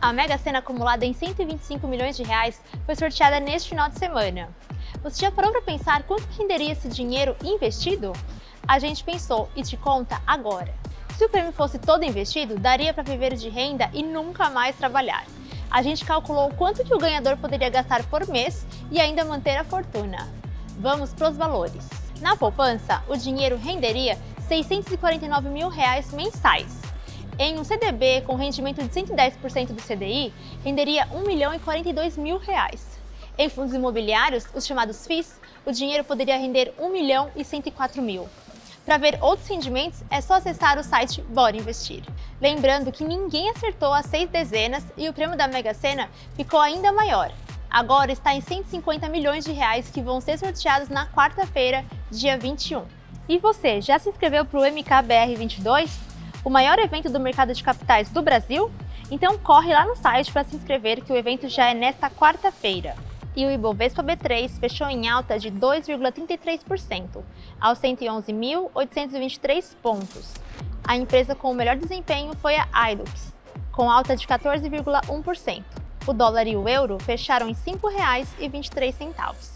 A Mega Sena acumulada em 125 milhões de reais foi sorteada neste final de semana. Você já parou para pensar quanto renderia esse dinheiro investido? A gente pensou e te conta agora. Se o prêmio fosse todo investido, daria para viver de renda e nunca mais trabalhar. A gente calculou quanto que o ganhador poderia gastar por mês e ainda manter a fortuna. Vamos para os valores. Na poupança, o dinheiro renderia 649 mil reais mensais. Em um CDB com rendimento de 110% do CDI, renderia 1 milhão e 42 mil reais. Em fundos imobiliários, os chamados FIIs, o dinheiro poderia render 1 milhão e 104 mil. Para ver outros rendimentos, é só acessar o site Bora Investir. Lembrando que ninguém acertou as seis dezenas e o prêmio da Mega Sena ficou ainda maior. Agora está em 150 milhões de reais que vão ser sorteados na quarta-feira, dia 21. E você, já se inscreveu para o MKBR 22? O maior evento do mercado de capitais do Brasil? Então corre lá no site para se inscrever que o evento já é nesta quarta-feira e o Ibovespa B3 fechou em alta de 2,33%, aos 111.823 pontos. A empresa com o melhor desempenho foi a Hilux, com alta de 14,1%. O dólar e o euro fecharam em R$ 5,23.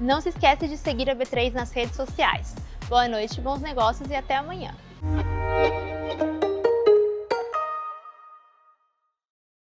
Não se esqueça de seguir a B3 nas redes sociais. Boa noite, bons negócios e até amanhã.